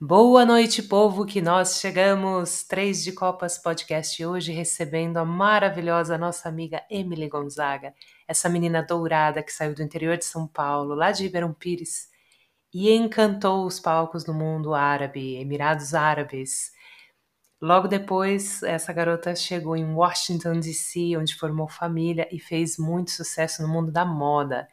Boa noite, povo, que nós chegamos. Três de Copas Podcast hoje recebendo a maravilhosa nossa amiga Emily Gonzaga, essa menina dourada que saiu do interior de São Paulo, lá de Ribeirão Pires, e encantou os palcos do mundo árabe, Emirados Árabes. Logo depois, essa garota chegou em Washington DC, onde formou família e fez muito sucesso no mundo da moda.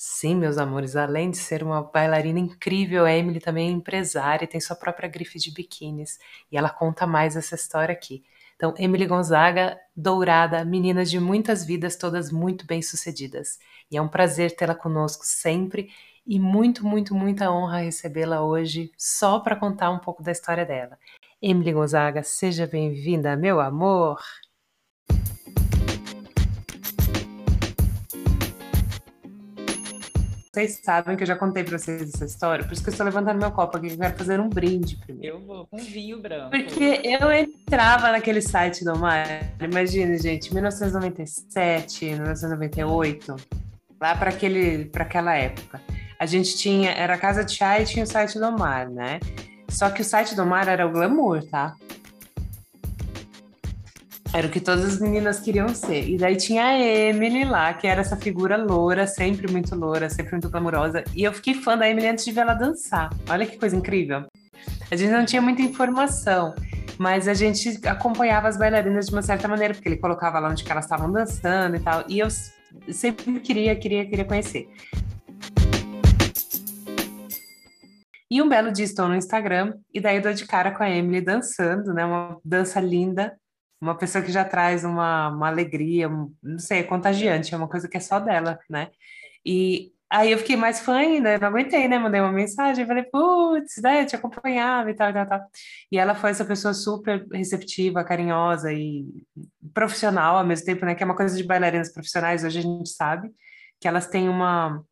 Sim, meus amores, além de ser uma bailarina incrível, a Emily também é empresária e tem sua própria grife de biquínis. E ela conta mais essa história aqui. Então, Emily Gonzaga, dourada, menina de muitas vidas, todas muito bem-sucedidas. E é um prazer tê-la conosco sempre e muito, muito, muita honra recebê-la hoje só para contar um pouco da história dela. Emily Gonzaga, seja bem-vinda, meu amor! Vocês sabem que eu já contei para vocês essa história, por isso que eu estou levantando meu copo aqui, que eu quero fazer um brinde primeiro. Eu vou com vinho branco. Porque eu entrava naquele site do Mar, imagina, gente, 1997, 1998, lá para aquela época. A gente tinha, era a Casa de Chá e tinha o site do Mar, né? Só que o site do Mar era o glamour, tá? Era o que todas as meninas queriam ser. E daí tinha a Emily lá, que era essa figura loura, sempre muito loura, sempre muito glamurosa. E eu fiquei fã da Emily antes de ver ela dançar. Olha que coisa incrível. A gente não tinha muita informação, mas a gente acompanhava as bailarinas de uma certa maneira, porque ele colocava lá onde elas estavam dançando e tal. E eu sempre queria, queria, queria conhecer. E um belo dia estou no Instagram, e daí eu dou de cara com a Emily dançando, né? Uma dança linda, uma pessoa que já traz uma, uma alegria, não sei, é contagiante, é uma coisa que é só dela, né? E aí eu fiquei mais fã ainda, não aguentei, né? Mandei uma mensagem, falei, putz, né, te acompanhava e tal, e tal, tal. E ela foi essa pessoa super receptiva, carinhosa e profissional ao mesmo tempo, né? Que é uma coisa de bailarinas profissionais, hoje a gente sabe que elas têm uma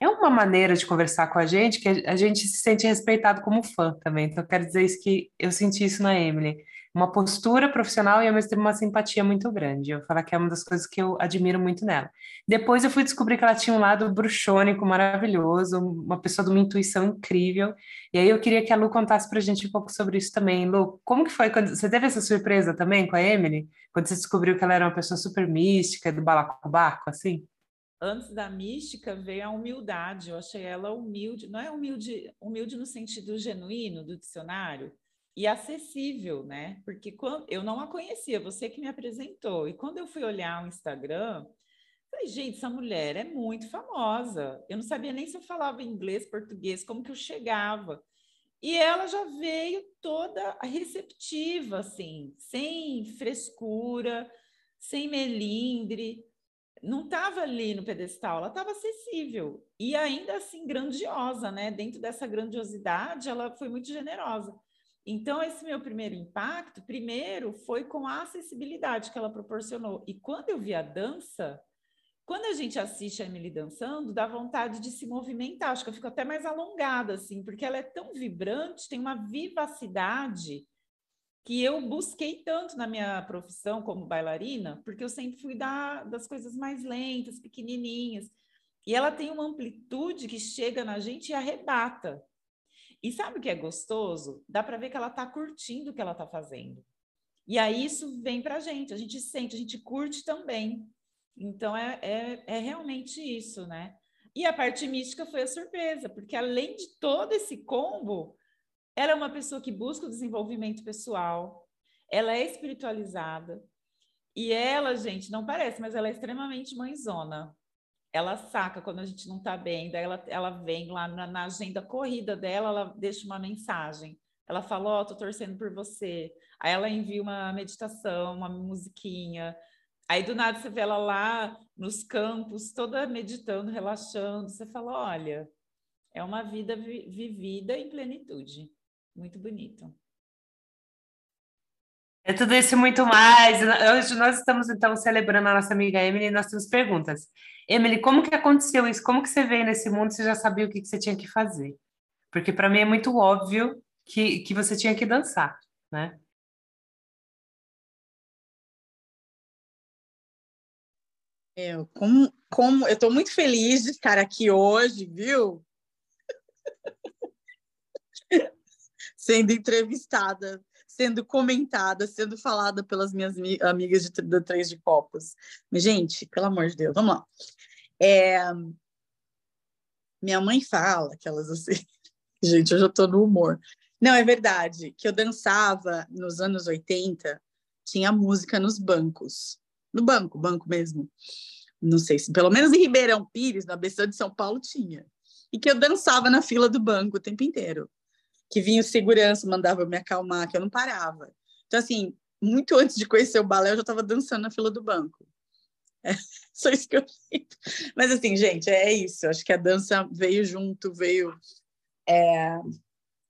é uma maneira de conversar com a gente que a gente se sente respeitado como fã também. Então, eu quero dizer isso que eu senti isso na Emily uma postura profissional e ao mesmo tempo uma simpatia muito grande. Eu falar que é uma das coisas que eu admiro muito nela. Depois eu fui descobrir que ela tinha um lado bruxônico maravilhoso, uma pessoa de uma intuição incrível. E aí eu queria que a Lu contasse pra gente um pouco sobre isso também. Lu, como que foi quando você teve essa surpresa também com a Emily, quando você descobriu que ela era uma pessoa super mística, do balacobaco, assim? Antes da mística veio a humildade. Eu achei ela humilde, não é humilde, humilde no sentido genuíno do dicionário, e acessível, né? Porque quando eu não a conhecia, você que me apresentou. E quando eu fui olhar o Instagram, falei, gente, essa mulher é muito famosa. Eu não sabia nem se eu falava inglês, português, como que eu chegava. E ela já veio toda receptiva, assim, sem frescura, sem melindre. Não estava ali no pedestal, ela estava acessível. E ainda assim, grandiosa, né? Dentro dessa grandiosidade, ela foi muito generosa. Então, esse meu primeiro impacto, primeiro, foi com a acessibilidade que ela proporcionou. E quando eu vi a dança, quando a gente assiste a Emily dançando, dá vontade de se movimentar. Acho que eu fico até mais alongada, assim, porque ela é tão vibrante, tem uma vivacidade que eu busquei tanto na minha profissão como bailarina, porque eu sempre fui da, das coisas mais lentas, pequenininhas. E ela tem uma amplitude que chega na gente e arrebata. E sabe o que é gostoso? Dá para ver que ela está curtindo o que ela está fazendo. E aí isso vem para a gente, a gente sente, a gente curte também. Então é, é, é realmente isso, né? E a parte mística foi a surpresa, porque além de todo esse combo, ela é uma pessoa que busca o desenvolvimento pessoal, ela é espiritualizada, e ela, gente, não parece, mas ela é extremamente mãezona ela saca quando a gente não está bem, daí ela, ela vem lá na, na, agenda corrida dela, ela deixa uma mensagem. Ela fala, ó, oh, tô torcendo por você. Aí ela envia uma meditação, uma musiquinha. Aí do nada você vê ela lá nos campos, toda meditando, relaxando. Você fala, olha, é uma vida vi vivida em plenitude. Muito bonito. É tudo isso e muito mais. Hoje nós estamos, então, celebrando a nossa amiga Emily e nós temos perguntas. Emily, como que aconteceu isso? Como que você veio nesse mundo você já sabia o que, que você tinha que fazer? Porque para mim é muito óbvio que, que você tinha que dançar, né? Eu, como, como eu estou muito feliz de estar aqui hoje, viu? sendo entrevistada, sendo comentada, sendo falada pelas minhas amigas de, de Três de Copos. Gente, pelo amor de Deus, vamos lá. É... Minha mãe fala aquelas assim. Gente, eu já estou no humor. Não, é verdade, que eu dançava nos anos 80, tinha música nos bancos. No banco, banco mesmo. Não sei se, pelo menos em Ribeirão Pires, na ABC de São Paulo, tinha. E que eu dançava na fila do banco o tempo inteiro que vinha o segurança, mandava me acalmar, que eu não parava. Então, assim, muito antes de conhecer o balé, eu já estava dançando na fila do banco. É só isso que eu lembro. Mas, assim, gente, é isso. Acho que a dança veio junto, veio. É,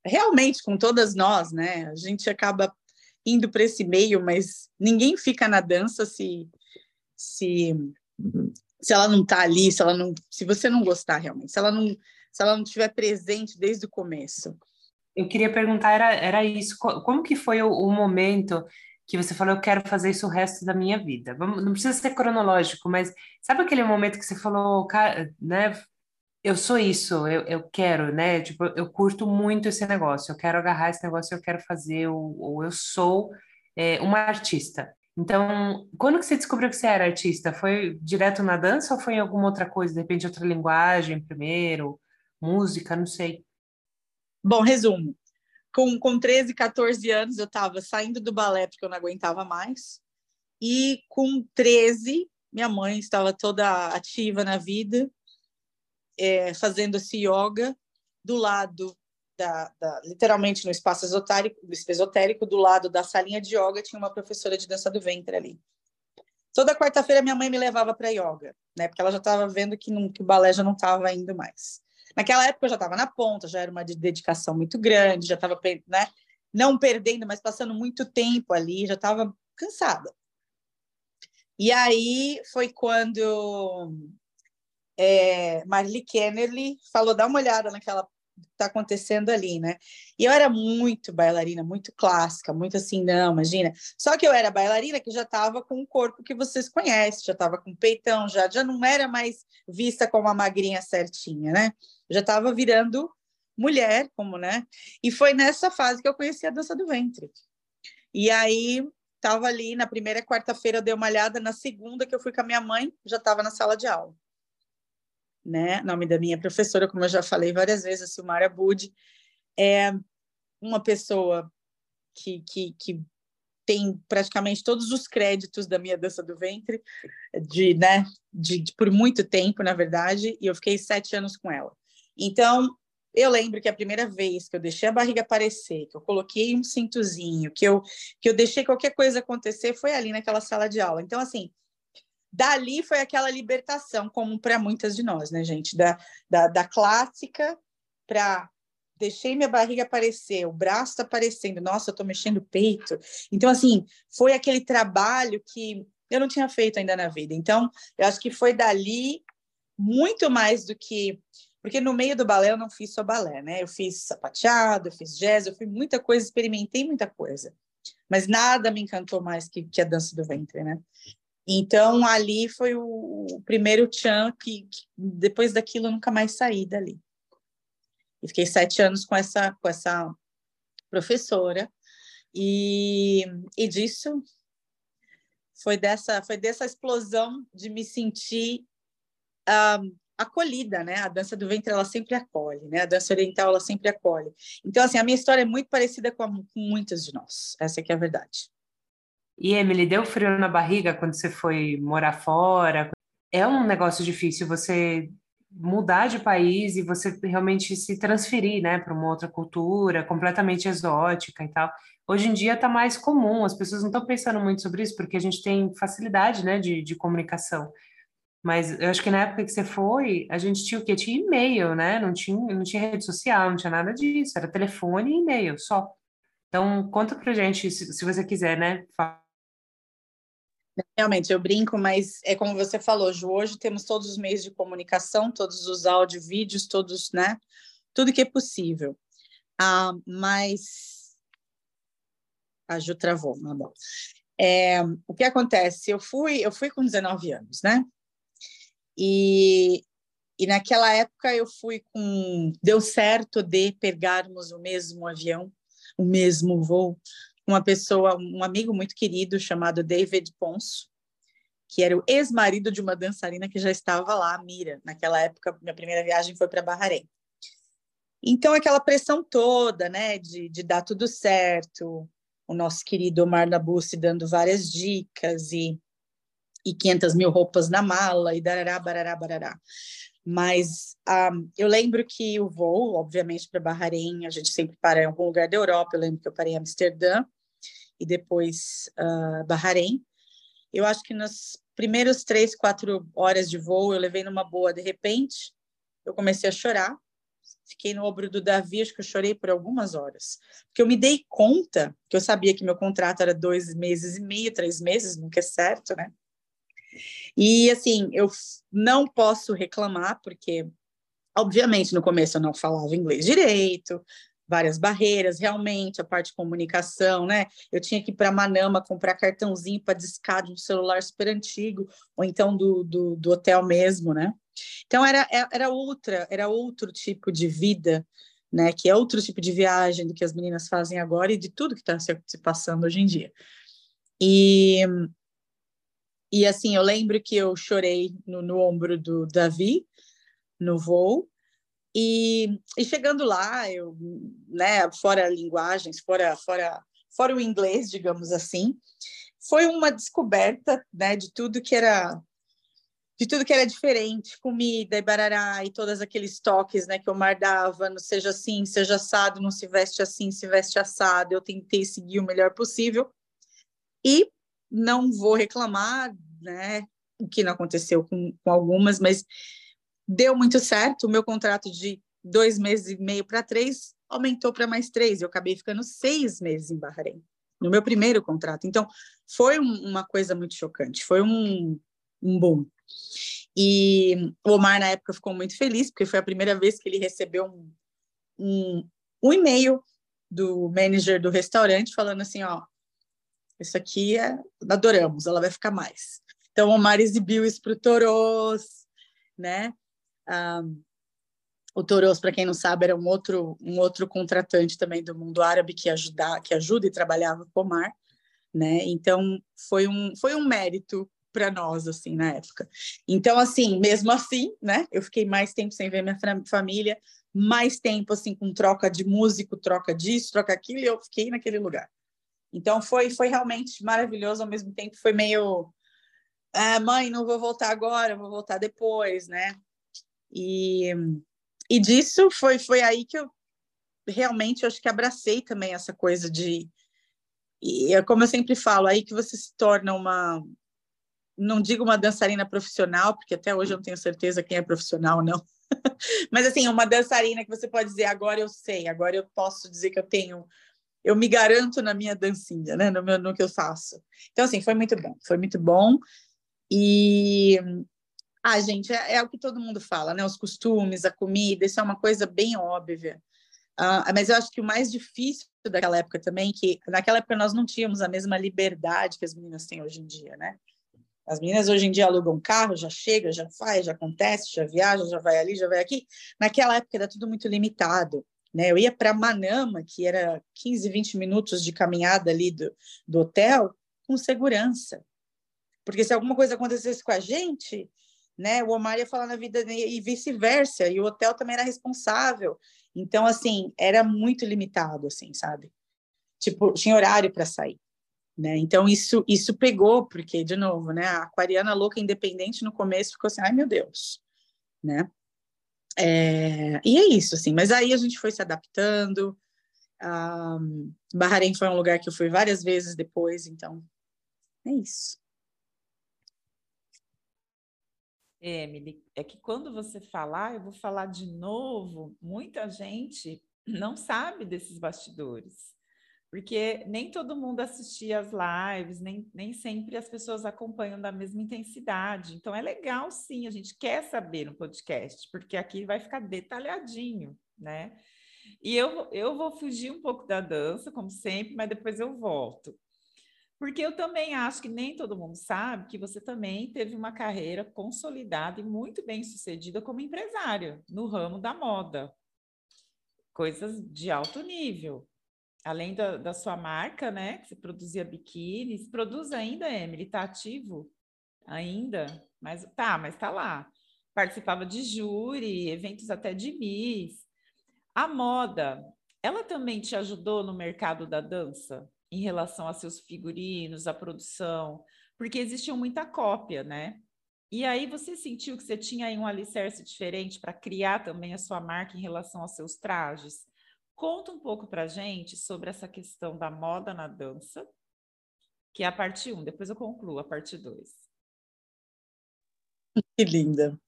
realmente, com todas nós, né? A gente acaba indo para esse meio, mas ninguém fica na dança se. se se ela não está ali, se ela não, se você não gostar realmente, se ela não, se ela não estiver presente desde o começo eu queria perguntar, era, era isso, como que foi o, o, momento que você falou, eu quero fazer isso o resto da minha vida? Vamos, não precisa ser cronológico, mas sabe aquele momento que você falou, né, eu sou isso, eu, eu quero, né, tipo, eu curto muito esse negócio, eu quero agarrar esse negócio, eu quero fazer, ou, ou eu sou é, uma artista. Então, quando que você descobriu que você era artista? Foi direto na dança ou foi em alguma outra coisa? De repente, outra linguagem primeiro, música, não sei. Bom, resumo. Com, com 13, 14 anos, eu estava saindo do balé porque eu não aguentava mais. E com 13, minha mãe estava toda ativa na vida, é, fazendo esse yoga do lado da, da, literalmente no espaço esotérico, esotérico, do lado da salinha de yoga, tinha uma professora de dança do ventre ali. Toda quarta-feira minha mãe me levava para yoga, né? Porque ela já estava vendo que, não, que o balé já não estava indo mais. Naquela época eu já estava na ponta, já era uma dedicação muito grande, já estava né, não perdendo, mas passando muito tempo ali, já estava cansada. E aí foi quando é, Marli Kennerly falou: dá uma olhada naquela está acontecendo ali, né? E eu era muito bailarina, muito clássica, muito assim, não, imagina. Só que eu era bailarina que já estava com o corpo que vocês conhecem, já estava com peitão, já, já não era mais vista como uma magrinha certinha, né? Já estava virando mulher, como, né? E foi nessa fase que eu conheci a dança do ventre. E aí estava ali na primeira quarta-feira eu dei uma olhada, na segunda que eu fui com a minha mãe, já estava na sala de aula né? Nome da minha professora, como eu já falei várias vezes, a Silmara Budi, é uma pessoa que, que, que tem praticamente todos os créditos da minha dança do ventre, de, né, de, de, por muito tempo, na verdade, e eu fiquei sete anos com ela. Então, eu lembro que a primeira vez que eu deixei a barriga aparecer, que eu coloquei um cintozinho, que eu, que eu deixei qualquer coisa acontecer, foi ali naquela sala de aula. Então, assim, dali foi aquela libertação, como para muitas de nós, né, gente? Da, da, da clássica para deixei minha barriga aparecer, o braço está aparecendo, nossa, eu estou mexendo o peito. Então, assim, foi aquele trabalho que eu não tinha feito ainda na vida. Então, eu acho que foi dali muito mais do que. Porque no meio do balé eu não fiz só balé, né? Eu fiz sapateado, eu fiz jazz, eu fiz muita coisa, experimentei muita coisa. Mas nada me encantou mais que, que a dança do ventre, né? Então, ali foi o, primeiro tchan que, que, depois daquilo eu nunca mais saí dali. E fiquei sete anos com essa, com essa professora. E, e disso foi dessa, foi dessa explosão de me sentir um, acolhida, né? A dança do ventre ela sempre acolhe, né? A dança oriental ela sempre acolhe. Então assim, a minha história é muito parecida com, a, com muitas de nós. Essa que é a verdade. E Emily, deu frio na barriga quando você foi morar fora? É um negócio difícil você mudar de país e você realmente se transferir, né, para uma outra cultura completamente exótica e tal. Hoje em dia está mais comum, as pessoas não estão pensando muito sobre isso porque a gente tem facilidade, né, de, de comunicação. Mas eu acho que na época que você foi, a gente tinha o quê? Tinha e-mail, né? Não tinha, não tinha rede social, não tinha nada disso. Era telefone e e-mail só. Então, conta pra gente, se, se você quiser, né? Realmente, eu brinco, mas é como você falou, Ju, hoje temos todos os meios de comunicação, todos os áudio, vídeos, todos, né? Tudo que é possível. Ah, mas a Ju travou, na bom. É, o que acontece? Eu fui, eu fui com 19 anos, né? E, e naquela época eu fui com. Deu certo de pegarmos o mesmo avião o mesmo voo, uma pessoa, um amigo muito querido chamado David Ponce, que era o ex-marido de uma dançarina que já estava lá, Mira. Naquela época, minha primeira viagem foi para Bahrein. Então, aquela pressão toda, né, de, de dar tudo certo, o nosso querido Omar Nabussi dando várias dicas e, e 500 mil roupas na mala e darará, barará, barará. Mas um, ah, eu lembro que o voo, obviamente, para Bahrein, a gente sempre para em algum lugar da Europa. Eu lembro que eu parei em Amsterdã e depois uh, Bahrein. Eu acho que nas primeiras três, quatro horas de voo eu levei numa boa. De repente, eu comecei a chorar. Fiquei no ombro do Davi, acho que eu chorei por algumas horas. Porque eu me dei conta que eu sabia que meu contrato era dois meses e meio, três meses, nunca é certo, né? E assim, eu não posso reclamar, porque, obviamente, no começo eu não falava inglês direito, várias barreiras, realmente, a parte de comunicação, né? Eu tinha que ir para Manama comprar cartãozinho para discar de um celular super antigo, ou então do, do, do hotel mesmo, né? Então era, é, era outra, era outro tipo de vida, né? Que é outro tipo de viagem do que as meninas fazem agora e de tudo que está se, se passando hoje em dia. E e assim, eu lembro que eu chorei no, no ombro do Davi, no voo, e, e, chegando lá, eu, né, fora linguagens, fora, fora, fora o inglês, digamos assim, foi uma descoberta, né, de tudo que era de tudo que era diferente, comida, barará e todos aqueles toques, né, que o Mar dava, não seja assim, seja assado, não se veste assim, se veste assado. Eu tentei seguir o melhor possível e não vou reclamar, né? O que não aconteceu com, com algumas, mas deu muito certo. O meu contrato de dois meses e meio para três aumentou para mais três. Eu acabei ficando seis meses em Bahrein, no meu primeiro contrato. Então, foi um, uma coisa muito chocante, foi um, um boom. E o Omar, na época, ficou muito feliz, porque foi a primeira vez que ele recebeu um, um, um e-mail do manager do restaurante falando assim, ó, isso aqui é, adoramos, ela vai ficar mais. Então, o Omar exibiu isso para o Toros, né? O Toros, para quem não sabe, era um outro, um outro contratante também do mundo árabe que, ajuda, que ajuda e trabalhava com o Omar, né? Então, foi um, foi um mérito para nós, assim, na época. Então, assim, mesmo assim, né? Eu fiquei mais tempo sem ver minha família, mais tempo, assim, com troca de músico, troca disso, troca aquilo, e eu fiquei naquele lugar. Então foi foi realmente maravilhoso, ao mesmo tempo foi meio ah, mãe, não vou voltar agora, vou voltar depois, né? E, e disso foi foi aí que eu realmente eu acho que abracei também essa coisa de e é como eu sempre falo, aí que você se torna uma não digo uma dançarina profissional, porque até hoje eu não tenho certeza quem é profissional não. Mas assim, uma dançarina que você pode dizer agora eu sei, agora eu posso dizer que eu tenho eu me garanto na minha dancinha, né? No, meu, no que eu faço. Então, assim, foi muito bom, foi muito bom. E, ah, gente, é, é o que todo mundo fala, né? Os costumes, a comida, isso é uma coisa bem óbvia. Uh, mas eu acho que o mais difícil daquela época também, que naquela época nós não tínhamos a mesma liberdade que as meninas têm hoje em dia, né? As meninas hoje em dia alugam carro, já chega, já faz, já acontece, já viaja, já vai ali, já vai aqui. Naquela época era tudo muito limitado. Né? Eu ia para Manama, que era 15, 20 minutos de caminhada ali do, do hotel, com segurança. Porque se alguma coisa acontecesse com a gente, né, o Omar ia falar na vida e vice-versa, e o hotel também era responsável. Então, assim, era muito limitado, assim, sabe? Tipo, tinha horário para sair. Né? Então isso isso pegou porque de novo, né? A aquariana louca independente no começo ficou assim, ai meu Deus, né? É, e é isso, assim. Mas aí a gente foi se adaptando. Um, Bahrein foi um lugar que eu fui várias vezes depois, então é isso. Emily, é que quando você falar, eu vou falar de novo, muita gente não sabe desses bastidores porque nem todo mundo assistia as lives, nem, nem sempre as pessoas acompanham da mesma intensidade. Então é legal sim, a gente quer saber no podcast, porque aqui vai ficar detalhadinho, né? E eu, eu vou fugir um pouco da dança, como sempre, mas depois eu volto. Porque eu também acho que nem todo mundo sabe que você também teve uma carreira consolidada e muito bem sucedida como empresária no ramo da moda. Coisas de alto nível, além da, da sua marca, né? Que você produzia biquínis, produz ainda, Emily? Tá ativo ainda? Mas tá, mas tá lá. Participava de júri, eventos até de Miss. A moda, ela também te ajudou no mercado da dança em relação a seus figurinos, a produção, porque existia muita cópia, né? E aí você sentiu que você tinha aí um alicerce diferente para criar também a sua marca em relação aos seus trajes? Conta um pouco para gente sobre essa questão da moda na dança, que é a parte 1, um. depois eu concluo a parte 2. Que linda.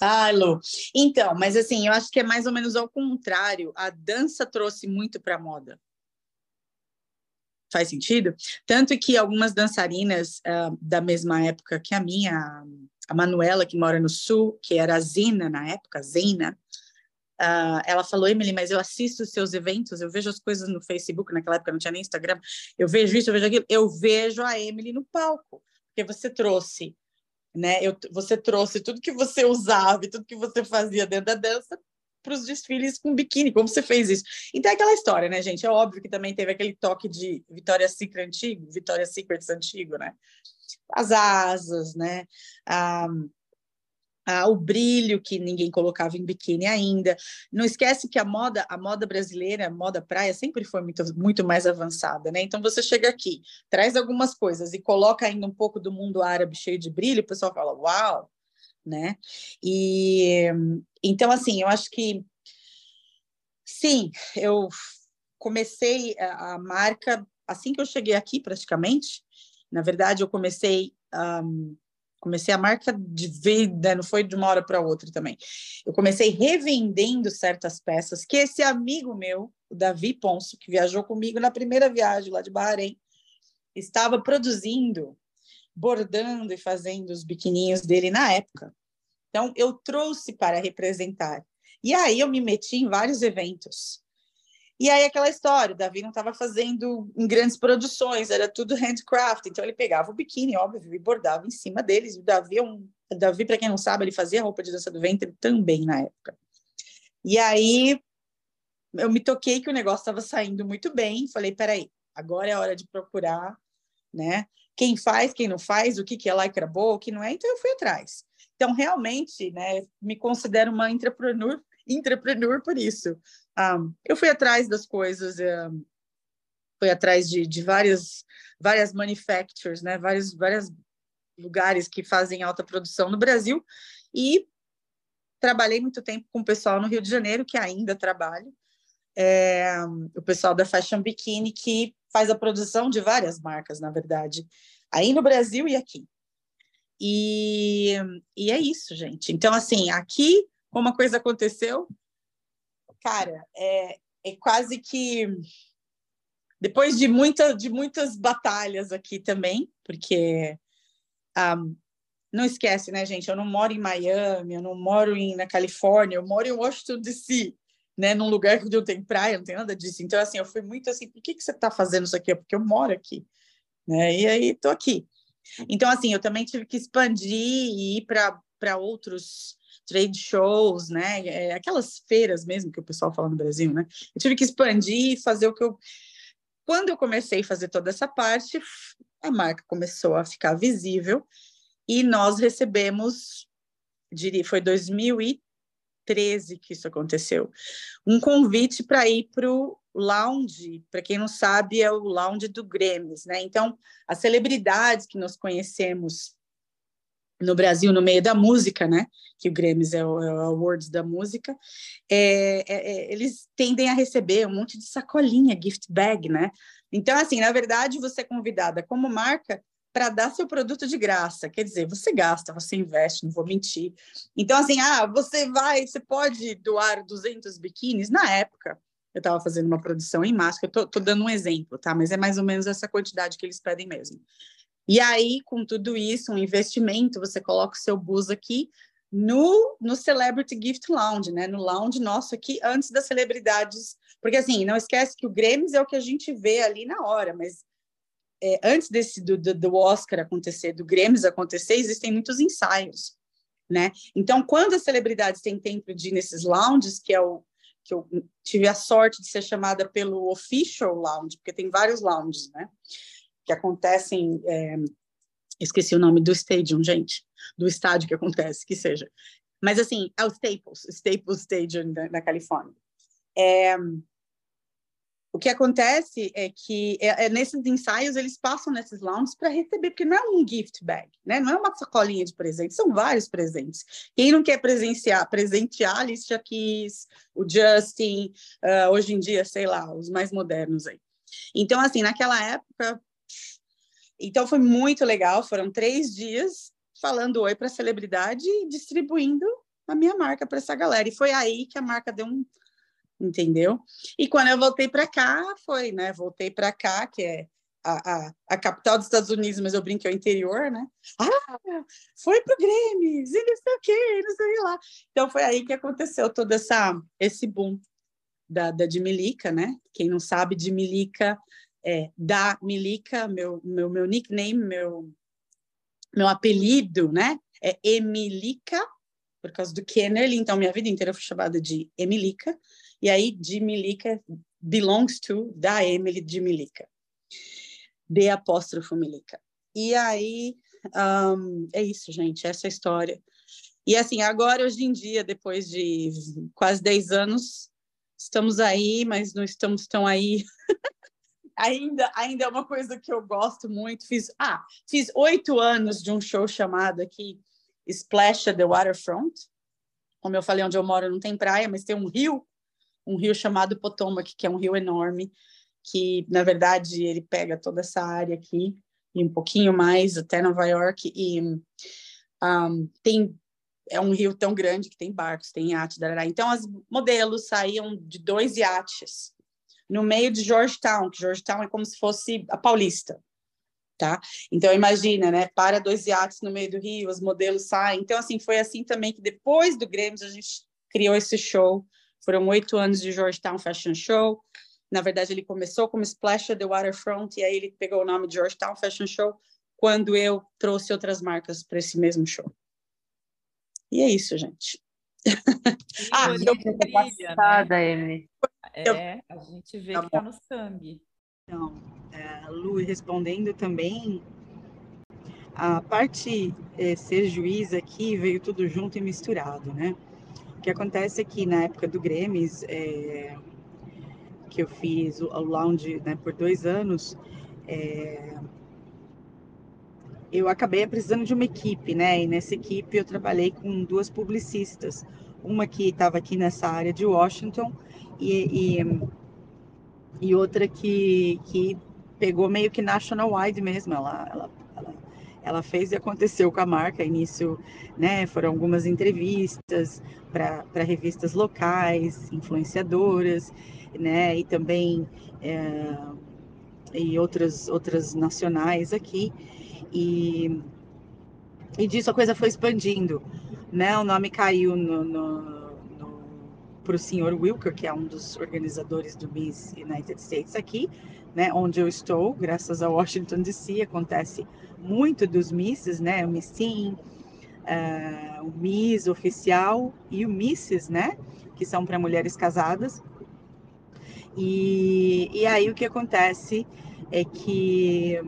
Ah, Lu. Então, mas assim, eu acho que é mais ou menos ao contrário. A dança trouxe muito para a moda. Faz sentido? Tanto que algumas dançarinas uh, da mesma época que a minha, a Manuela, que mora no Sul, que era a Zina na época, Zena, uh, ela falou, Emily, mas eu assisto os seus eventos, eu vejo as coisas no Facebook, naquela época não tinha nem Instagram, eu vejo isso, eu vejo aquilo, eu vejo a Emily no palco, porque você trouxe, né, eu, você trouxe tudo que você usava e tudo que você fazia dentro da dança para os desfiles com biquíni, como você fez isso? Então é aquela história, né, gente? É óbvio que também teve aquele toque de Victoria's Secret antigo, Victoria's Secret antigo, né? as asas, né? Ah, ah, o brilho que ninguém colocava em biquíni ainda. Não esquece que a moda, a moda brasileira, a moda praia sempre foi muito, muito mais avançada, né? Então você chega aqui, traz algumas coisas e coloca ainda um pouco do mundo árabe cheio de brilho, o pessoal fala, uau, né? E então assim, eu acho que sim, eu comecei a, a marca assim que eu cheguei aqui praticamente, na verdade, eu comecei um, comecei a marca de vida, não foi de uma hora para outra também. Eu comecei revendendo certas peças que esse amigo meu, o Davi Ponço, que viajou comigo na primeira viagem lá de Bahrein, estava produzindo, bordando e fazendo os biquininhos dele na época. Então, eu trouxe para representar. E aí eu me meti em vários eventos. E aí aquela história, o Davi não estava fazendo em grandes produções, era tudo handcraft, então ele pegava o biquíni, óbvio, e bordava em cima deles. O Davi é um, Davi, para quem não sabe, ele fazia roupa de dança do ventre também na época. E aí eu me toquei que o negócio estava saindo muito bem, falei, peraí, agora é a hora de procurar, né? Quem faz, quem não faz, o que, que é lycra boa, o que não é, então eu fui atrás. Então, realmente, né, me considero uma entrepreneur, entrepreneur por isso. Um, eu fui atrás das coisas, um, fui atrás de, de várias, várias manufacturers, né? vários, vários lugares que fazem alta produção no Brasil e trabalhei muito tempo com o pessoal no Rio de Janeiro, que ainda trabalho, é, o pessoal da Fashion Bikini, que faz a produção de várias marcas, na verdade, aí no Brasil e aqui. E, e é isso, gente. Então, assim, aqui, como a coisa aconteceu, cara, é, é quase que depois de, muita, de muitas batalhas aqui também, porque um, não esquece, né, gente? Eu não moro em Miami, eu não moro em, na Califórnia, eu moro em Washington D.C., né, num lugar onde não tem praia, não tem nada disso. Então, assim, eu fui muito assim, por que, que você está fazendo isso aqui? É porque eu moro aqui, né? E aí, estou aqui. Então, assim, eu também tive que expandir e ir para outros trade shows, né? É, aquelas feiras mesmo que o pessoal fala no Brasil, né? Eu tive que expandir e fazer o que eu. Quando eu comecei a fazer toda essa parte, a marca começou a ficar visível e nós recebemos, diria, foi 2013 que isso aconteceu, um convite para ir para o lounge, para quem não sabe, é o lounge do Grêmio, né? Então, as celebridades que nós conhecemos no Brasil, no meio da música, né? Que o Grammys é o, é o Awards da música, é, é, é, eles tendem a receber um monte de sacolinha, gift bag, né? Então, assim, na verdade, você é convidada como marca para dar seu produto de graça. Quer dizer, você gasta, você investe, não vou mentir. Então, assim, ah, você vai, você pode doar 200 biquínis. Na época, eu estava fazendo uma produção em máscara, tô, dando um exemplo, tá? Mas é mais ou menos essa quantidade que eles pedem mesmo. E aí, com tudo isso, um investimento, você coloca o seu bus aqui no, no Celebrity Gift Lounge, né? No lounge nosso aqui, antes das celebridades. Porque, assim, não esquece que o Grêmio é o que a gente vê ali na hora, mas é, antes desse do, do, do, Oscar acontecer, do Grêmio acontecer, existem muitos ensaios, né? Então, quando as celebridades têm tempo de ir nesses lounges, que é o que eu tive a sorte de ser chamada pelo official lounge, porque tem vários lounges, né? Que acontecem, é, esqueci o nome do stadium, gente, do estádio que acontece, que seja. Mas assim, é o Staples, Staples Stadium da, da Califórnia. É, o que acontece é que é, é, nesses ensaios eles passam nesses lounges para receber, porque não é um gift bag, né? Não é uma sacolinha de presente, são vários presentes. Quem não quer presenciar, presentear, Alicia Keys, o Justin, uh, hoje em dia, sei lá, os mais modernos aí. Então, assim, naquela época, então foi muito legal. Foram três dias falando oi para a celebridade e distribuindo a minha marca para essa galera. E foi aí que a marca deu um entendeu? E quando eu voltei para cá, foi, né? Voltei para cá, que é a, a, a, capital dos Estados Unidos, mas eu brinco que é o interior, né? Ah, foi pro Grêmio, e não sei o quê, não sei lá. Então foi aí que aconteceu todo essa, esse boom da, da de Milica, né? Quem não sabe, de Milica é da Milica, meu, meu, meu nickname, meu, meu apelido, né? É Emilica, por causa do Kennerly, então minha vida inteira fui chamada de Emilica. E aí, de Milica belongs to, da Emily de Milica. De apóstrofo Milica. E aí, um, é isso, gente, essa é a história. E assim, agora, hoje em dia, depois de quase 10 anos, estamos aí, mas não estamos tão aí. ainda, ainda é uma coisa que eu gosto muito. Fiz, ah, fiz oito anos de um show chamado aqui Splash at the Waterfront. Como eu falei, onde eu moro não tem praia, mas tem um rio um rio chamado Potomac, que é um rio enorme, que na verdade ele pega toda essa área aqui e um pouquinho mais até Nova York e um, tem é um rio tão grande que tem barcos, tem darará. então as modelos saíam de dois iates no meio de Georgetown, que Georgetown é como se fosse a Paulista, tá? Então imagina, né? Para dois iates no meio do rio, os modelos saem. Então assim foi assim também que depois do Grêmio a gente criou esse show foram oito anos de Georgetown Fashion Show. Na verdade, ele começou como Splash the Waterfront e aí ele pegou o nome de Georgetown Fashion Show quando eu trouxe outras marcas para esse mesmo show. E é isso, gente. ah, eu brilha, passada, né? É, a gente vê tá que está no sangue. Então, é, Lu, respondendo também, a parte é, ser juiz aqui veio tudo junto e misturado, né? O que acontece é que na época do Grêmio, é, que eu fiz o, o lounge né, por dois anos, é, eu acabei precisando de uma equipe, né? E nessa equipe eu trabalhei com duas publicistas, uma que estava aqui nessa área de Washington e, e, e, outra que, que pegou meio que national wide mesmo. Ela, ela ela fez e aconteceu com a marca. Início, né, foram algumas entrevistas para revistas locais, influenciadoras, né, e também é, e outras outras nacionais aqui. E, e disso a coisa foi expandindo, né? O nome caiu no, no para o senhor Wilker, que é um dos organizadores do Miss United States aqui, né? Onde eu estou, graças a Washington D.C. acontece muito dos misses, né? O missim, uh, o miss oficial e o misses, né? Que são para mulheres casadas. E, e aí o que acontece é que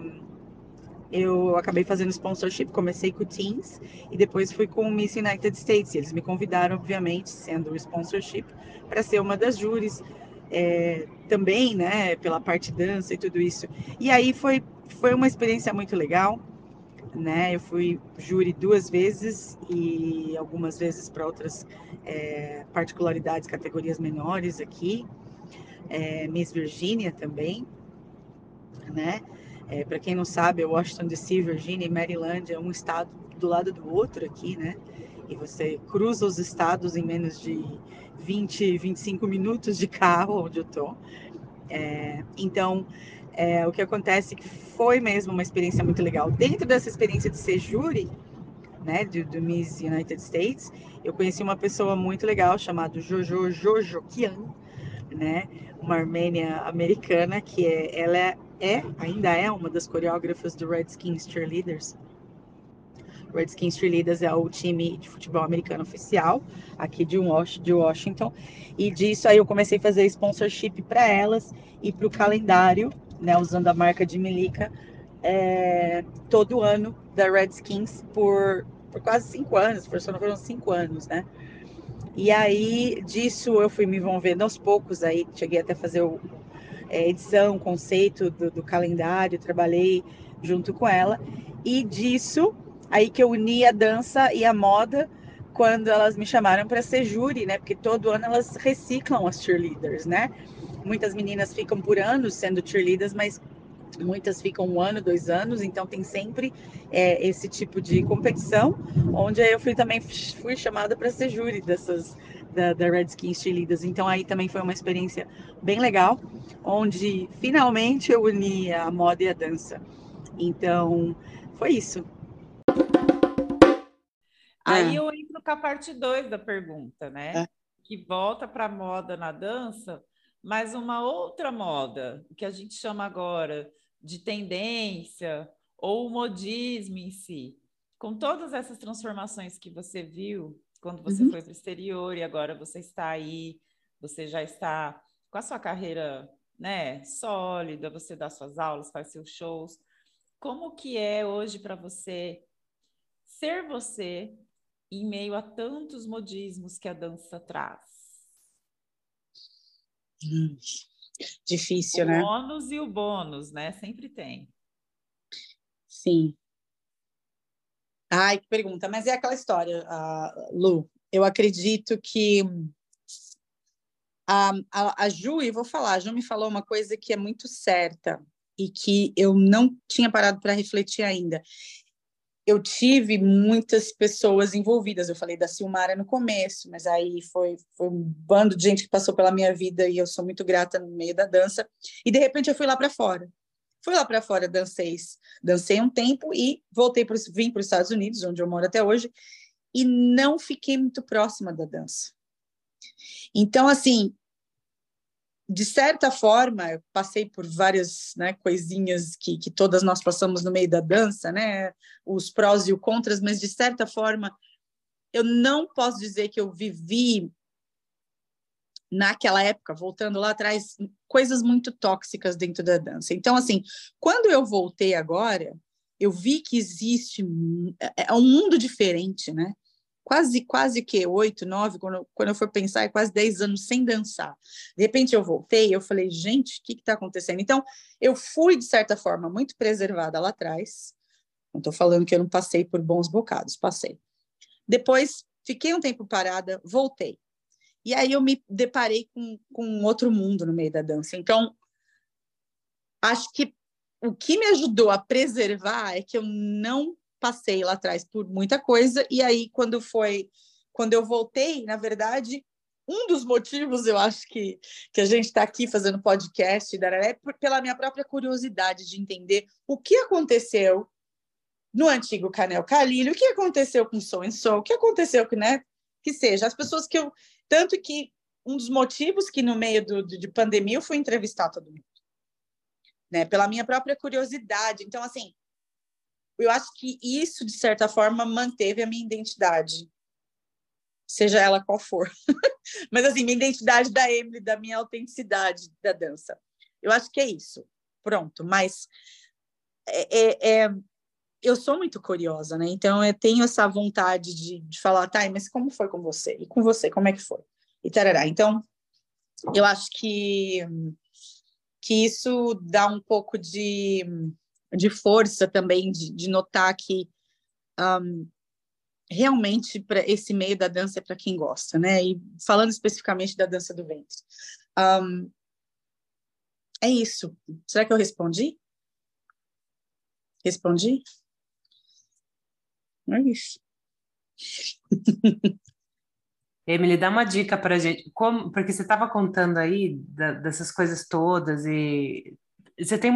eu acabei fazendo sponsorship, comecei com o Teens e depois fui com o Miss United States. Eles me convidaram, obviamente, sendo o sponsorship, para ser uma das júris é, também, né, pela parte dança e tudo isso. E aí foi foi uma experiência muito legal, né? Eu fui júri duas vezes e algumas vezes para outras é, particularidades, categorias menores aqui. É, Miss Virginia também, né? É, para quem não sabe, Washington DC, Virginia e Maryland é um estado do lado do outro aqui, né? E você cruza os estados em menos de 20, 25 minutos de carro onde eu tô. É, então, é, o que acontece é que foi mesmo uma experiência muito legal. Dentro dessa experiência de ser júri, né, do, do Miss United States, eu conheci uma pessoa muito legal chamada Jojo Jojo Kian, né, uma armênia americana que é, ela é, é, ainda é uma das coreógrafas do Redskins Cheerleaders. Redskins Cheerleaders é o time de futebol americano oficial aqui de Washington. E disso aí eu comecei a fazer sponsorship para elas e para o calendário, né, usando a marca de Milica, é, todo ano da Redskins por, por quase cinco anos, não foram cinco anos, né? E aí disso eu fui me envolvendo aos poucos, aí cheguei até fazer o, é, edição, conceito do, do calendário, trabalhei junto com ela. E disso, aí que eu uni a dança e a moda quando elas me chamaram para ser júri, né? Porque todo ano elas reciclam as cheerleaders, né? Muitas meninas ficam por anos sendo cheerleaders, mas muitas ficam um ano, dois anos, então tem sempre é, esse tipo de competição, onde eu fui também fui chamada para ser júri dessas da, da Redskins Cheerleaders. Então aí também foi uma experiência bem legal, onde finalmente eu uni a moda e a dança. Então foi isso. Aí é. eu entro com a parte 2 da pergunta, né? É. Que volta para a moda na dança, mas uma outra moda, que a gente chama agora de tendência ou modismo em si. Com todas essas transformações que você viu quando você uhum. foi para o exterior e agora você está aí, você já está com a sua carreira né, sólida, você dá suas aulas, faz seus shows. Como que é hoje para você ser você em meio a tantos modismos que a dança traz? Hum, difícil, o né? O ônus e o bônus, né? Sempre tem. Sim. Ai, que pergunta. Mas é aquela história, uh, Lu. Eu acredito que a, a, a Ju, e vou falar, a Ju me falou uma coisa que é muito certa e que eu não tinha parado para refletir ainda eu tive muitas pessoas envolvidas. Eu falei da Silmara no começo, mas aí foi, foi um bando de gente que passou pela minha vida e eu sou muito grata no meio da dança. E de repente eu fui lá para fora. Fui lá para fora, dancei, dancei um tempo e voltei para vim para os Estados Unidos, onde eu moro até hoje, e não fiquei muito próxima da dança. Então, assim, de certa forma, eu passei por várias né, coisinhas que, que todas nós passamos no meio da dança, né? Os prós e os contras, mas de certa forma, eu não posso dizer que eu vivi naquela época, voltando lá atrás, coisas muito tóxicas dentro da dança. Então, assim, quando eu voltei agora, eu vi que existe é, é um mundo diferente, né? Quase, quase que oito, nove, quando, quando eu for pensar, é quase dez anos sem dançar. De repente eu voltei, eu falei, gente, o que está acontecendo? Então, eu fui, de certa forma, muito preservada lá atrás. Não estou falando que eu não passei por bons bocados, passei. Depois, fiquei um tempo parada, voltei. E aí eu me deparei com, com outro mundo no meio da dança. Então, acho que o que me ajudou a preservar é que eu não passei lá atrás por muita coisa e aí quando foi quando eu voltei, na verdade, um dos motivos eu acho que, que a gente está aqui fazendo podcast é pela minha própria curiosidade de entender o que aconteceu no antigo Canel Calilho, o que aconteceu com Som em Som, o que aconteceu com, né, que seja, as pessoas que eu, tanto que um dos motivos que no meio do, de pandemia eu fui entrevistar todo mundo, né, pela minha própria curiosidade, então assim, eu acho que isso, de certa forma, manteve a minha identidade, seja ela qual for. Mas, assim, minha identidade da Emily, da minha autenticidade da dança. Eu acho que é isso. Pronto. Mas é, é, é eu sou muito curiosa, né? Então, eu tenho essa vontade de, de falar, tá, mas como foi com você? E com você, como é que foi? E tarará. Então, eu acho que, que isso dá um pouco de de força também, de, de notar que um, realmente para esse meio da dança é para quem gosta, né? E falando especificamente da dança do ventre. Um, é isso. Será que eu respondi? Respondi? É isso. Emily, dá uma dica para gente, como, porque você estava contando aí da, dessas coisas todas e você tem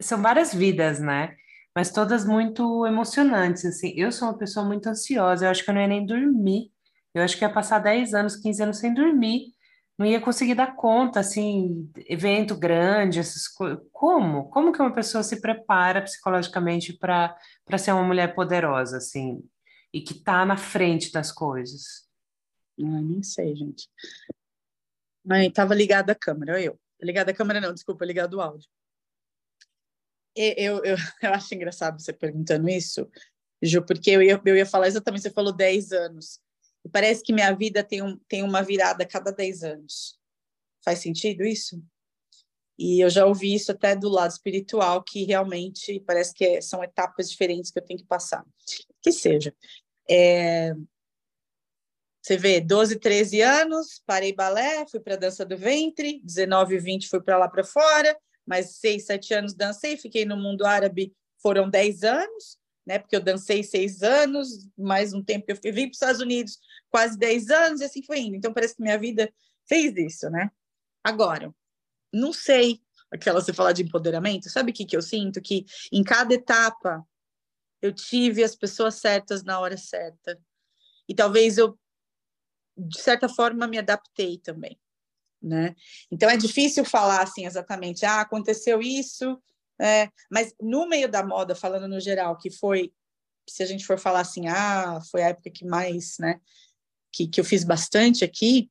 são várias vidas, né? Mas todas muito emocionantes, assim. Eu sou uma pessoa muito ansiosa, eu acho que eu não ia nem dormir. Eu acho que ia passar 10 anos, 15 anos sem dormir, não ia conseguir dar conta, assim, evento grande, essas coisas. Como? Como que uma pessoa se prepara psicologicamente para ser uma mulher poderosa, assim, e que está na frente das coisas? Ah, nem sei, gente. Mas estava ligada a câmera, eu. Ligada a câmera não, desculpa, ligado o áudio. Eu, eu, eu acho engraçado você perguntando isso, Ju, porque eu ia, eu ia falar exatamente, você falou 10 anos. E parece que minha vida tem, um, tem uma virada a cada 10 anos. Faz sentido isso? E eu já ouvi isso até do lado espiritual, que realmente parece que é, são etapas diferentes que eu tenho que passar. Que seja. É, você vê, 12, 13 anos, parei balé, fui para dança do ventre, 19, 20 fui para lá para fora, mais 6, 7 anos dancei, fiquei no mundo árabe, foram 10 anos, né? Porque eu dancei 6 anos, mais um tempo que eu fui, vim para os Estados Unidos, quase 10 anos, e assim foi indo. Então parece que minha vida fez isso, né? Agora, não sei, aquela você falar de empoderamento, sabe o que, que eu sinto? Que em cada etapa eu tive as pessoas certas na hora certa. E talvez eu de certa forma, me adaptei também, né? Então, é difícil falar, assim, exatamente, ah, aconteceu isso, é, mas no meio da moda, falando no geral, que foi, se a gente for falar assim, ah, foi a época que mais, né, que, que eu fiz bastante aqui,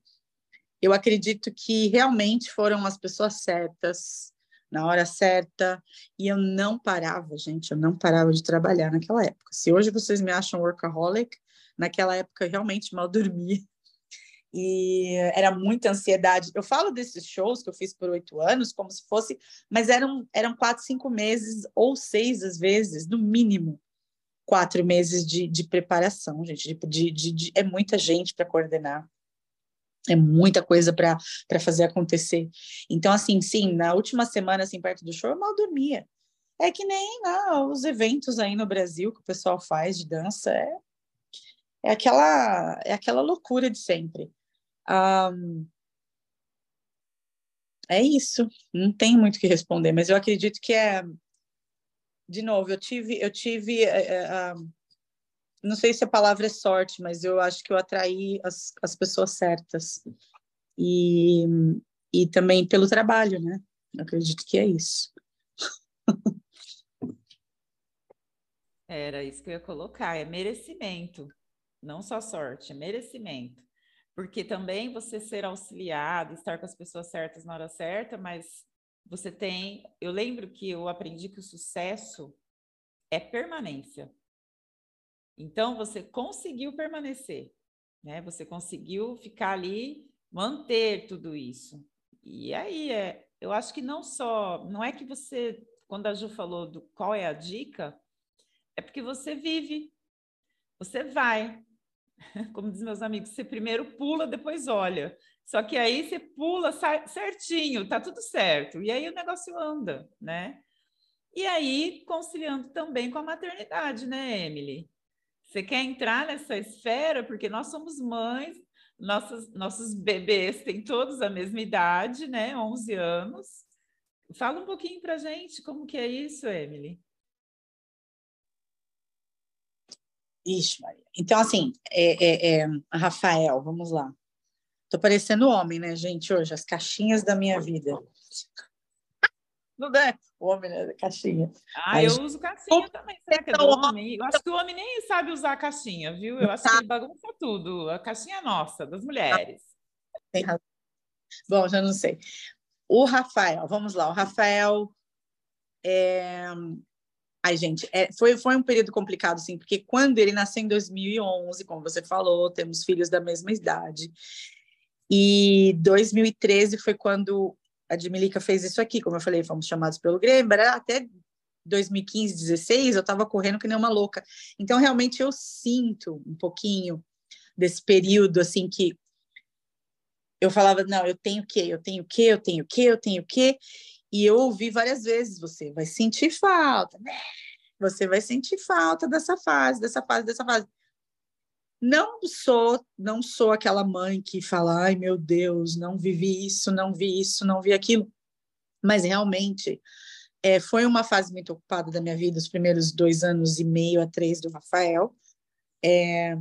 eu acredito que realmente foram as pessoas certas, na hora certa, e eu não parava, gente, eu não parava de trabalhar naquela época. Se hoje vocês me acham workaholic, naquela época eu realmente mal dormia, e era muita ansiedade. Eu falo desses shows que eu fiz por oito anos como se fosse, mas eram, eram quatro, cinco meses ou seis às vezes, no mínimo quatro meses de, de preparação, gente. De, de, de é muita gente para coordenar, é muita coisa para fazer acontecer. Então, assim, sim, na última semana, assim, perto do show, eu mal dormia. É que nem ah, os eventos aí no Brasil que o pessoal faz de dança, é, é aquela é aquela loucura de sempre. Um, é isso, não tem muito o que responder, mas eu acredito que é. De novo, eu tive, eu tive, uh, uh, não sei se a palavra é sorte, mas eu acho que eu atraí as, as pessoas certas e, e também pelo trabalho, né? Eu acredito que é isso. Era isso que eu ia colocar, é merecimento, não só sorte, é merecimento porque também você ser auxiliado, estar com as pessoas certas na hora certa, mas você tem. Eu lembro que eu aprendi que o sucesso é permanência. Então você conseguiu permanecer, né? Você conseguiu ficar ali, manter tudo isso. E aí é, eu acho que não só, não é que você, quando a Ju falou do qual é a dica, é porque você vive, você vai, como dizem meus amigos, você primeiro pula, depois olha. Só que aí você pula certinho, tá tudo certo. E aí o negócio anda, né? E aí, conciliando também com a maternidade, né, Emily? Você quer entrar nessa esfera? Porque nós somos mães, nossos, nossos bebês têm todos a mesma idade, né? 11 anos. Fala um pouquinho pra gente como que é isso, Emily. Ixi, Maria. Então, assim, é, é, é, Rafael, vamos lá. Tô parecendo homem, né, gente, hoje, as caixinhas da minha vida. Não é o homem, né, caixinha. Ah, eu uso caixinha também, será que é do homem? Eu acho que o homem nem sabe usar a caixinha, viu? Eu acho que ele bagunça tudo. A caixinha é nossa, das mulheres. Tem razão. Bom, já não sei. O Rafael, vamos lá, o Rafael é, Ai, gente, é, foi, foi um período complicado, sim, porque quando ele nasceu em 2011, como você falou, temos filhos da mesma idade, e 2013 foi quando a Dmilica fez isso aqui, como eu falei, fomos chamados pelo Grêmio, até 2015, 16, eu estava correndo que nem uma louca. Então, realmente, eu sinto um pouquinho desse período, assim, que eu falava, não, eu tenho o quê? Eu tenho o quê? Eu tenho o quê? Eu tenho o quê? E eu ouvi várias vezes: você vai sentir falta, né? Você vai sentir falta dessa fase, dessa fase, dessa fase. Não sou, não sou aquela mãe que fala: ai meu Deus, não vivi isso, não vi isso, não vi aquilo. Mas realmente é, foi uma fase muito ocupada da minha vida, os primeiros dois anos e meio a três do Rafael. É,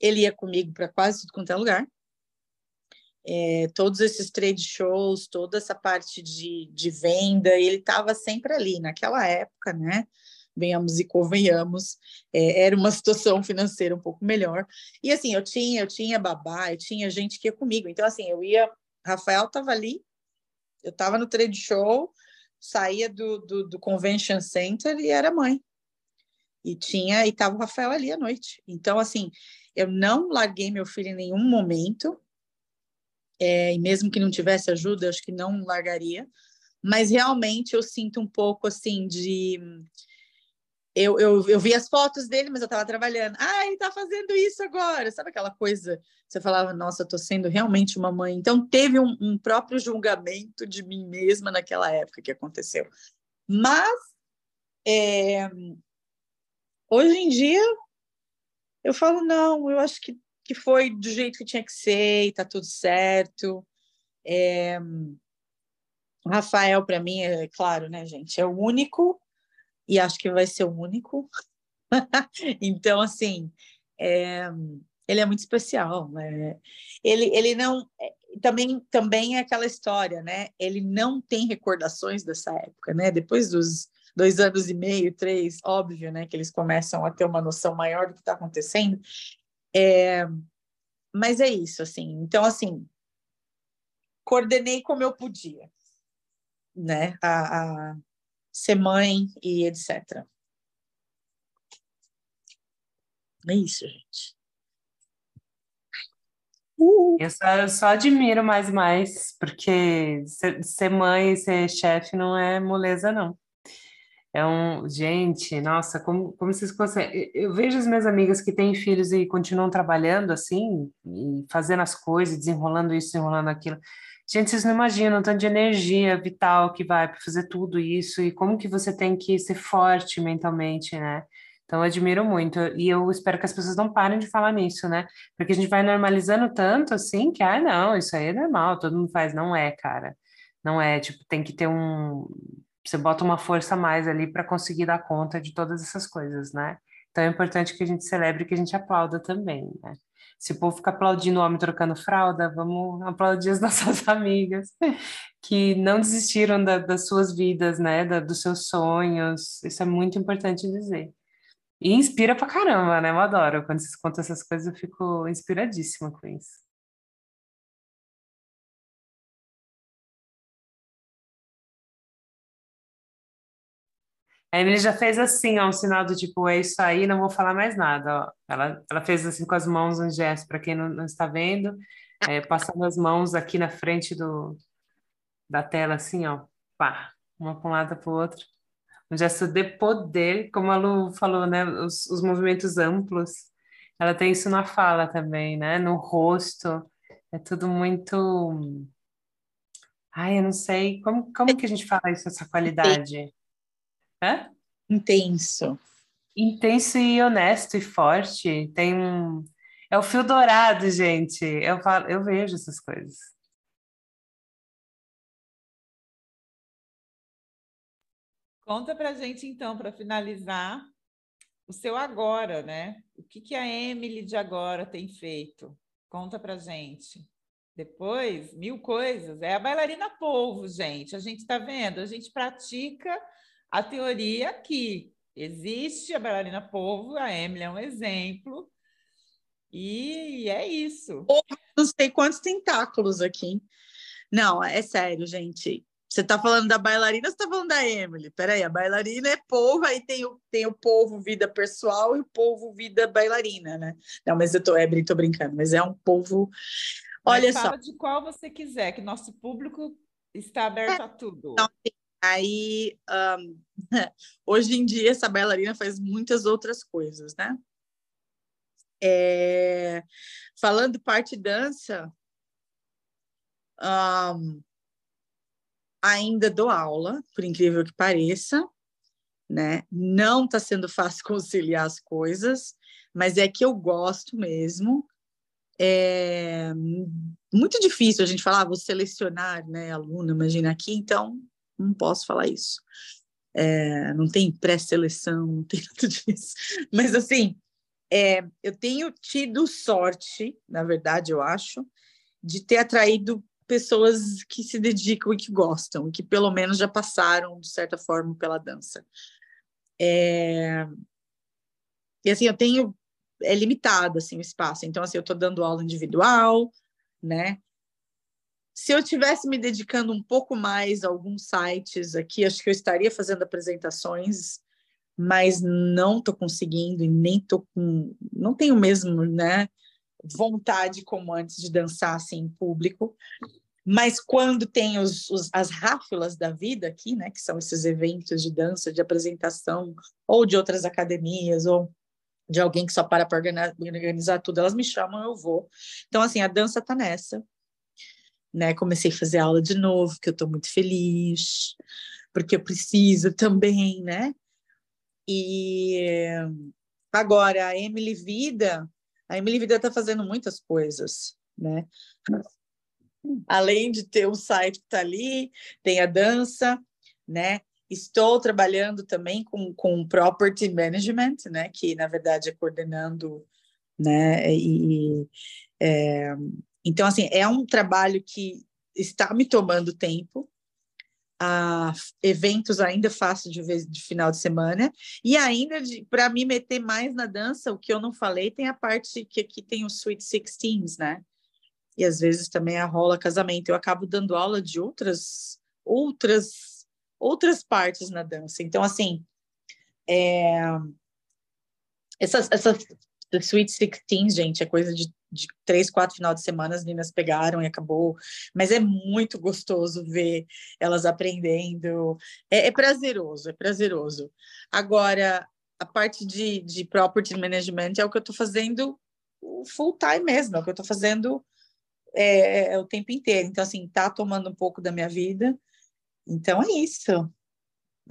ele ia comigo para quase tudo quanto é lugar. É, todos esses trade shows, toda essa parte de, de venda, ele estava sempre ali. Naquela época, né? venhamos e convenhamos, é, era uma situação financeira um pouco melhor. E assim, eu tinha, eu tinha babá, eu tinha gente que ia comigo. Então, assim, eu ia, Rafael estava ali, eu estava no trade show, saía do, do, do, convention center e era mãe. E tinha, e estava o Rafael ali à noite. Então, assim, eu não larguei meu filho em nenhum momento, é, e mesmo que não tivesse ajuda, acho que não largaria. Mas realmente eu sinto um pouco assim de eu, eu, eu vi as fotos dele, mas eu estava trabalhando. Ah, ele está fazendo isso agora. Sabe aquela coisa? Você falava, nossa, estou sendo realmente uma mãe. Então, teve um, um, próprio julgamento de mim mesma naquela época que aconteceu. Mas, é, hoje em dia, eu falo, não, eu acho que, que foi do jeito que tinha que ser, e tá tudo certo. É, Rafael, para mim, é claro, né, gente? É o único e acho que vai ser o único. então, assim, é, ele é muito especial. Né? Ele, ele não. É, também, também é aquela história, né? Ele não tem recordações dessa época, né? Depois dos dois anos e meio, três, óbvio, né? Que eles começam a ter uma noção maior do que está acontecendo. É, mas é isso, assim. Então, assim, coordenei como eu podia, né? A, a, ser mãe e etc. É isso, gente. Uh. Eu, só, eu só admiro mais e mais, porque ser, ser mãe e ser chefe não é moleza, não. É um. Gente, nossa, como, como vocês conseguem. Eu vejo as minhas amigas que têm filhos e continuam trabalhando assim, e fazendo as coisas, desenrolando isso, desenrolando aquilo. Gente, vocês não imaginam o tanto de energia vital que vai para fazer tudo isso e como que você tem que ser forte mentalmente, né? Então, eu admiro muito e eu espero que as pessoas não parem de falar nisso, né? Porque a gente vai normalizando tanto assim que, ah, não, isso aí é normal, todo mundo faz. Não é, cara. Não é, tipo, tem que ter um. Você bota uma força a mais ali para conseguir dar conta de todas essas coisas, né? Então, é importante que a gente celebre que a gente aplauda também, né? Se o povo fica aplaudindo o homem trocando fralda, vamos aplaudir as nossas amigas que não desistiram da, das suas vidas, né? Da, dos seus sonhos. Isso é muito importante dizer. E inspira pra caramba, né? Eu adoro. Quando vocês contam essas coisas, eu fico inspiradíssima com isso. A Emily já fez assim, ó, um sinal do tipo, é isso aí, não vou falar mais nada. Ó. Ela, ela fez assim com as mãos um gesto, para quem não, não, está vendo, é, passando as mãos aqui na frente do, da tela, assim, ó, pá, uma para um lado para o outro. Um gesto de poder, como a Lu falou, né? Os, os movimentos amplos. Ela tem isso na fala também, né? No rosto. É tudo muito. Ai, eu não sei. Como, como que a gente fala isso, essa qualidade? Hã? Intenso. Intenso e honesto e forte. Tem um. É o fio dourado, gente. Eu, falo, eu vejo essas coisas. Conta pra gente, então, para finalizar, o seu agora, né? O que, que a Emily de agora tem feito? Conta pra gente. Depois, mil coisas. É a bailarina polvo, gente. A gente está vendo, a gente pratica a teoria que existe a bailarina polvo, a Emily é um exemplo, e é isso. Não sei quantos tentáculos aqui. Não, é sério, gente. Você está falando da bailarina ou você está falando da Emily? Peraí, a bailarina é polvo, aí tem o, tem o polvo vida pessoal e o polvo vida bailarina, né? Não, mas eu tô, é, tô brincando, mas é um polvo. Olha mas fala só. de qual você quiser, que nosso público está aberto é, a tudo. Não, Aí, um, hoje em dia, essa bailarina faz muitas outras coisas, né? É, falando parte dança, um, ainda dou aula, por incrível que pareça, né? Não está sendo fácil conciliar as coisas, mas é que eu gosto mesmo. É muito difícil a gente falar, ah, vou selecionar, né, aluno, imagina aqui, então não posso falar isso. É, não tem pré-seleção, não tem nada disso. Mas, assim, é, eu tenho tido sorte, na verdade, eu acho, de ter atraído pessoas que se dedicam e que gostam, que pelo menos já passaram, de certa forma, pela dança. É... E assim, eu tenho é limitado assim o espaço. Então assim, eu estou dando aula individual, né? Se eu tivesse me dedicando um pouco mais a alguns sites aqui, acho que eu estaria fazendo apresentações, mas não estou conseguindo e nem tô com, não tenho mesmo, né, vontade como antes de dançar assim em público. Mas quando tem os, os, as ráfilas da vida aqui, né, que são esses eventos de dança, de apresentação, ou de outras academias, ou de alguém que só para para organizar, tudo, elas me chamam, eu vou. Então, assim, a dança tá nessa. Né? Comecei a fazer aula de novo, que eu estou muito feliz, porque eu preciso também, né? E agora, a Emily Vida, a Emily Vida está fazendo muitas coisas, né? Além de ter um site que está ali, tem a dança, né? Estou trabalhando também com, com property management, né? Que na verdade é coordenando, né? E é, então assim é um trabalho que está me tomando tempo. Ah, eventos ainda faço de vez de final de semana e ainda para me meter mais na dança, o que eu não falei tem a parte que aqui tem os Sweet Sixteens, né? e às vezes também rola casamento. Eu acabo dando aula de outras outras outras partes na dança. Então assim, é... essas essas Sweet Sixteen, gente, é coisa de, de três, quatro final de semana as meninas pegaram e acabou. Mas é muito gostoso ver elas aprendendo. É, é prazeroso, é prazeroso. Agora, a parte de, de property management é o que eu estou fazendo full time mesmo, é o que eu estou fazendo é, é, o tempo inteiro. Então, assim, tá tomando um pouco da minha vida. Então, é isso.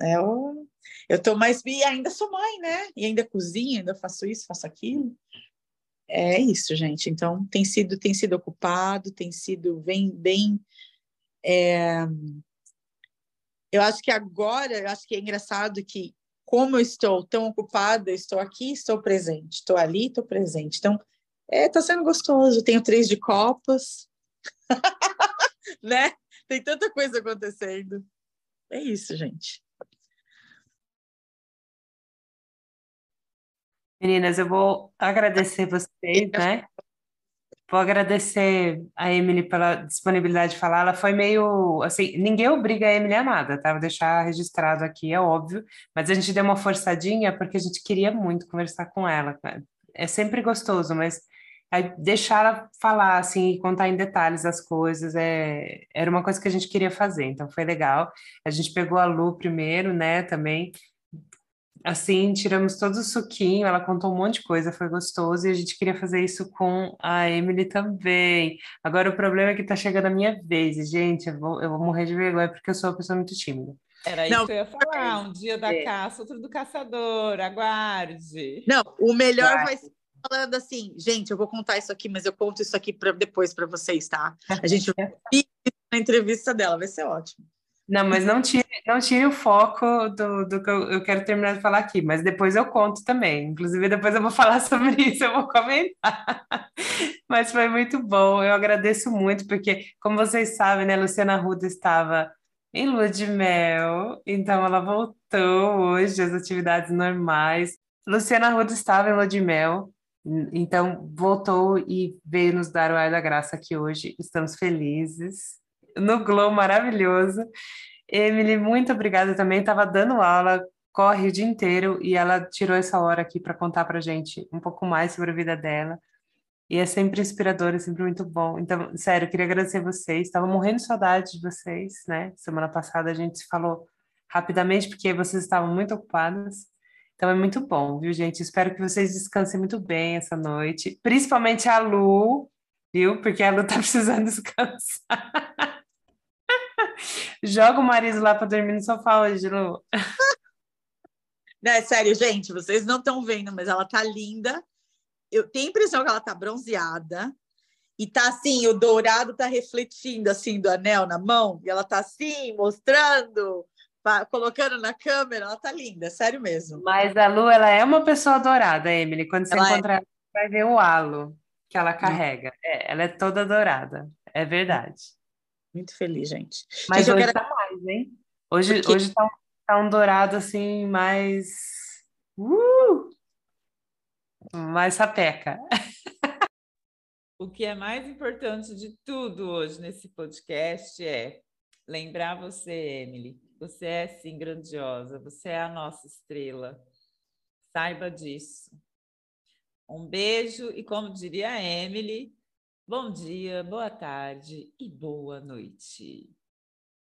É, eu, eu tô mais... E ainda sou mãe, né? E ainda cozinho, ainda faço isso, faço aquilo. É isso, gente. Então, tem sido, tem sido ocupado, tem sido bem... bem é... Eu acho que agora, eu acho que é engraçado que como eu estou tão ocupada, estou aqui, estou presente, estou ali, estou presente. Então, é, tá sendo gostoso. Tenho três de copas, né? Tem tanta coisa acontecendo. É isso, gente. Meninas, eu vou agradecer vocês, né? Vou agradecer a Emily pela disponibilidade de falar. Ela foi meio assim, ninguém obriga a Emily a nada, tá? Vou deixar registrado aqui, é óbvio, mas a gente deu uma forçadinha porque a gente queria muito conversar com ela. É sempre gostoso, mas deixar ela falar, assim, contar em detalhes as coisas, é, era uma coisa que a gente queria fazer, então foi legal. A gente pegou a Lu primeiro, né, também, assim, tiramos todo o suquinho, ela contou um monte de coisa, foi gostoso, e a gente queria fazer isso com a Emily também. Agora, o problema é que tá chegando a minha vez, e, gente, eu vou, eu vou morrer de vergonha porque eu sou uma pessoa muito tímida. Era isso Não, que eu ia falar, um dia da é. caça, outro do caçador, aguarde. Não, o melhor vai ser falando assim, gente, eu vou contar isso aqui, mas eu conto isso aqui pra, depois para vocês, tá? A gente vai na entrevista dela, vai ser ótimo. Não, mas não tire, não tire o foco do, do que eu, eu quero terminar de falar aqui, mas depois eu conto também. Inclusive, depois eu vou falar sobre isso, eu vou comentar. Mas foi muito bom, eu agradeço muito, porque, como vocês sabem, né, Luciana Ruda estava em lua de mel, então ela voltou hoje às atividades normais. Luciana Ruda estava em lua de mel, então, voltou e veio nos dar o ar da graça aqui hoje. Estamos felizes. No Glow maravilhoso. Emily, muito obrigada também. Estava dando aula, corre o dia inteiro e ela tirou essa hora aqui para contar para gente um pouco mais sobre a vida dela. E é sempre inspirador, é sempre muito bom. Então, sério, queria agradecer vocês. Estava morrendo de saudade de vocês, né? Semana passada a gente se falou rapidamente porque vocês estavam muito ocupadas. Então é muito bom, viu, gente? Espero que vocês descansem muito bem essa noite, principalmente a Lu, viu? Porque a Lu tá precisando descansar. Joga o marido lá para dormir no sofá hoje, Lu. Não, é sério, gente, vocês não estão vendo, mas ela tá linda. Eu tenho a impressão que ela tá bronzeada. E tá assim, o dourado tá refletindo assim do anel na mão, e ela tá assim, mostrando colocando na câmera, ela tá linda, sério mesmo. Mas a Lu, ela é uma pessoa dourada, Emily. Quando você ela é. encontrar é... vai ver o halo que ela carrega. É, ela é toda dourada. É verdade. Muito feliz, gente. Mas gente, hoje quero... tá mais, hein? Hoje, Porque... hoje tá, tá um dourado assim, mais. Uh! Mais sapeca. O que é mais importante de tudo hoje nesse podcast é lembrar você, Emily. Você é sim grandiosa, você é a nossa estrela. Saiba disso. Um beijo e, como diria a Emily, bom dia, boa tarde e boa noite.